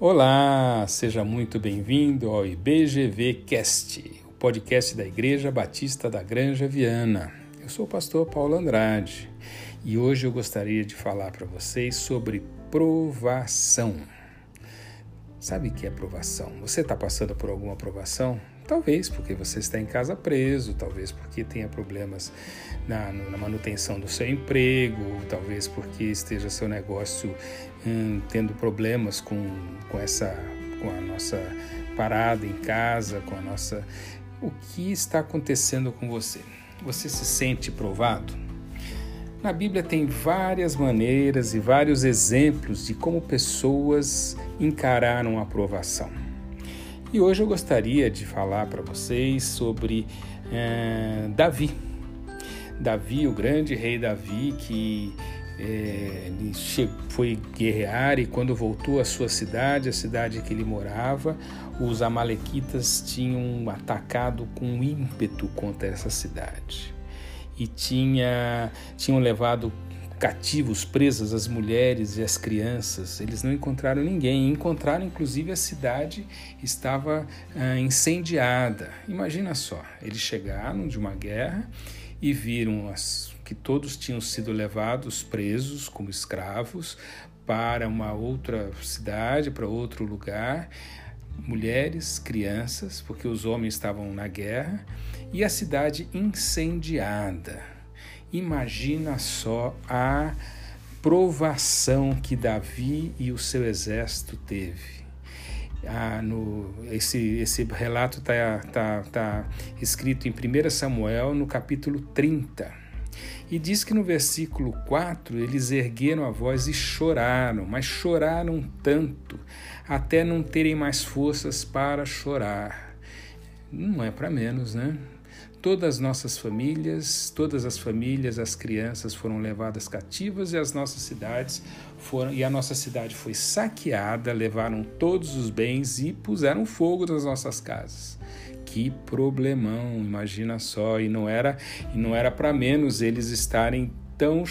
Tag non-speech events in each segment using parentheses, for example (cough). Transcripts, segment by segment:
Olá, seja muito bem-vindo ao IBGV Cast, o podcast da Igreja Batista da Granja Viana. Eu sou o pastor Paulo Andrade e hoje eu gostaria de falar para vocês sobre provação. Sabe o que é provação? Você está passando por alguma provação? Talvez porque você está em casa preso, talvez porque tenha problemas na, na manutenção do seu emprego, talvez porque esteja seu negócio hum, tendo problemas com, com essa com a nossa parada em casa, com a nossa o que está acontecendo com você? Você se sente provado? Na Bíblia tem várias maneiras e vários exemplos de como pessoas encararam a provação. E hoje eu gostaria de falar para vocês sobre é, Davi. Davi, o grande rei Davi, que é, foi guerrear e quando voltou à sua cidade, a cidade que ele morava, os amalequitas tinham atacado com ímpeto contra essa cidade e tinha, tinham levado cativos, presas as mulheres e as crianças. Eles não encontraram ninguém. Encontraram, inclusive, a cidade estava ah, incendiada. Imagina só, eles chegaram de uma guerra e viram as, que todos tinham sido levados presos como escravos para uma outra cidade, para outro lugar. Mulheres, crianças, porque os homens estavam na guerra, e a cidade incendiada. Imagina só a provação que Davi e o seu exército teve. Ah, no, esse, esse relato está tá, tá escrito em 1 Samuel, no capítulo 30. E diz que no versículo 4 eles ergueram a voz e choraram, mas choraram tanto, até não terem mais forças para chorar. Não é para menos, né? Todas as nossas famílias, todas as famílias, as crianças foram levadas cativas e as nossas cidades foram e a nossa cidade foi saqueada, levaram todos os bens e puseram fogo nas nossas casas. Que problemão, imagina só, e não era e não era para menos eles estarem tão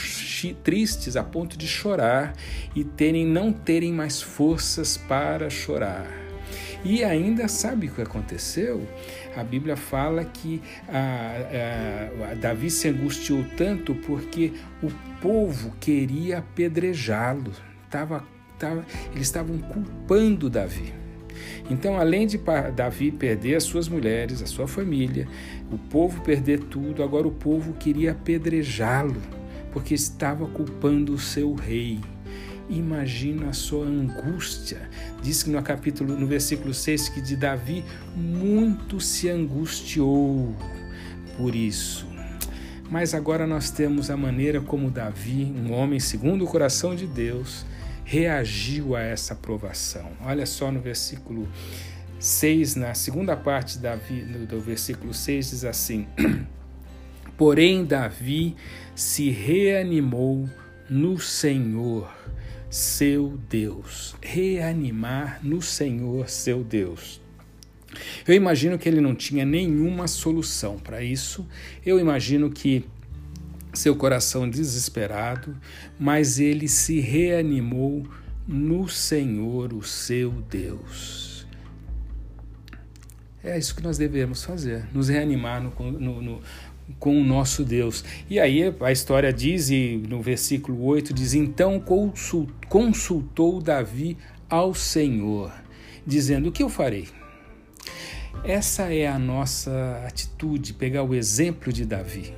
tristes a ponto de chorar e terem não terem mais forças para chorar. E ainda sabe o que aconteceu? A Bíblia fala que a, a, Davi se angustiou tanto porque o povo queria apedrejá-lo. Tava, tava, eles estavam culpando Davi. Então, além de Davi perder as suas mulheres, a sua família, o povo perder tudo, agora o povo queria apedrejá-lo, porque estava culpando o seu rei. Imagina a sua angústia. Diz que no capítulo, no versículo 6, que de Davi muito se angustiou por isso. Mas agora nós temos a maneira como Davi, um homem segundo o coração de Deus, reagiu a essa provação. Olha só no versículo 6, na segunda parte do versículo 6, diz assim: (clears throat) Porém, Davi se reanimou no Senhor seu Deus, reanimar no Senhor seu Deus. Eu imagino que ele não tinha nenhuma solução para isso. Eu imagino que seu coração desesperado, mas ele se reanimou no Senhor, o seu Deus. É isso que nós devemos fazer, nos reanimar no, no, no, com o nosso Deus. E aí a história diz, e no versículo 8 diz: Então consultou Davi ao Senhor, dizendo: O que eu farei? Essa é a nossa atitude, pegar o exemplo de Davi.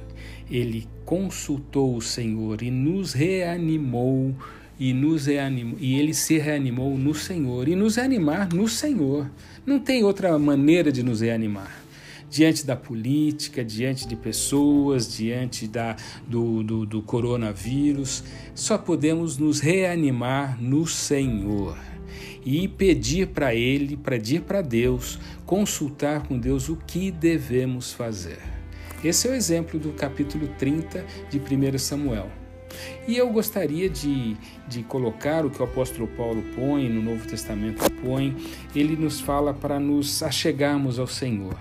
Ele consultou o Senhor e nos reanimou e nos reanimou, e ele se reanimou no Senhor e nos reanimar no Senhor. Não tem outra maneira de nos reanimar diante da política, diante de pessoas, diante da, do, do, do coronavírus. Só podemos nos reanimar no Senhor e pedir para Ele, pedir para Deus, consultar com Deus o que devemos fazer. Esse é o exemplo do capítulo 30 de 1 Samuel. E eu gostaria de, de colocar o que o apóstolo Paulo põe, no Novo Testamento põe, ele nos fala para nos achegarmos ao Senhor.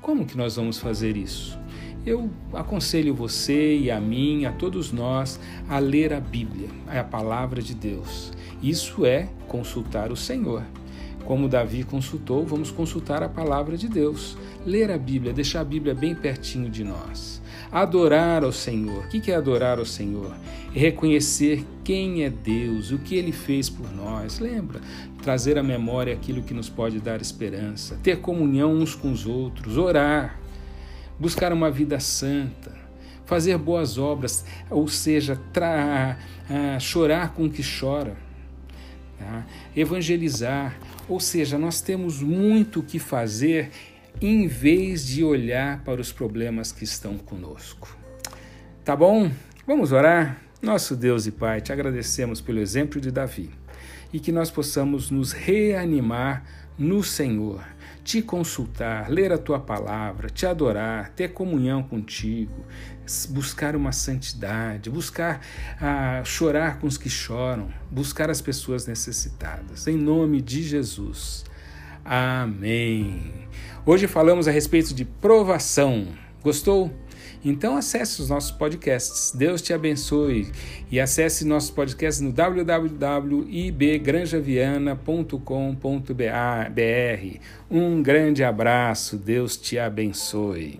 Como que nós vamos fazer isso? Eu aconselho você e a mim, a todos nós, a ler a Bíblia, a palavra de Deus. Isso é consultar o Senhor. Como Davi consultou, vamos consultar a palavra de Deus, ler a Bíblia, deixar a Bíblia bem pertinho de nós. Adorar ao Senhor. O que é adorar ao Senhor? É reconhecer quem é Deus, o que Ele fez por nós. Lembra? Trazer à memória aquilo que nos pode dar esperança, ter comunhão uns com os outros, orar, buscar uma vida santa, fazer boas obras, ou seja, tra, uh, chorar com o que chora, tá? evangelizar, ou seja, nós temos muito o que fazer em vez de olhar para os problemas que estão conosco. Tá bom? Vamos orar? Nosso Deus e Pai, te agradecemos pelo exemplo de Davi e que nós possamos nos reanimar no Senhor, te consultar, ler a tua palavra, te adorar, ter comunhão contigo, buscar uma santidade, buscar ah, chorar com os que choram, buscar as pessoas necessitadas. Em nome de Jesus. Amém. Hoje falamos a respeito de provação. Gostou? Então acesse os nossos podcasts. Deus te abençoe e acesse nossos podcasts no www.ibgranjaviana.com.br. Um grande abraço. Deus te abençoe.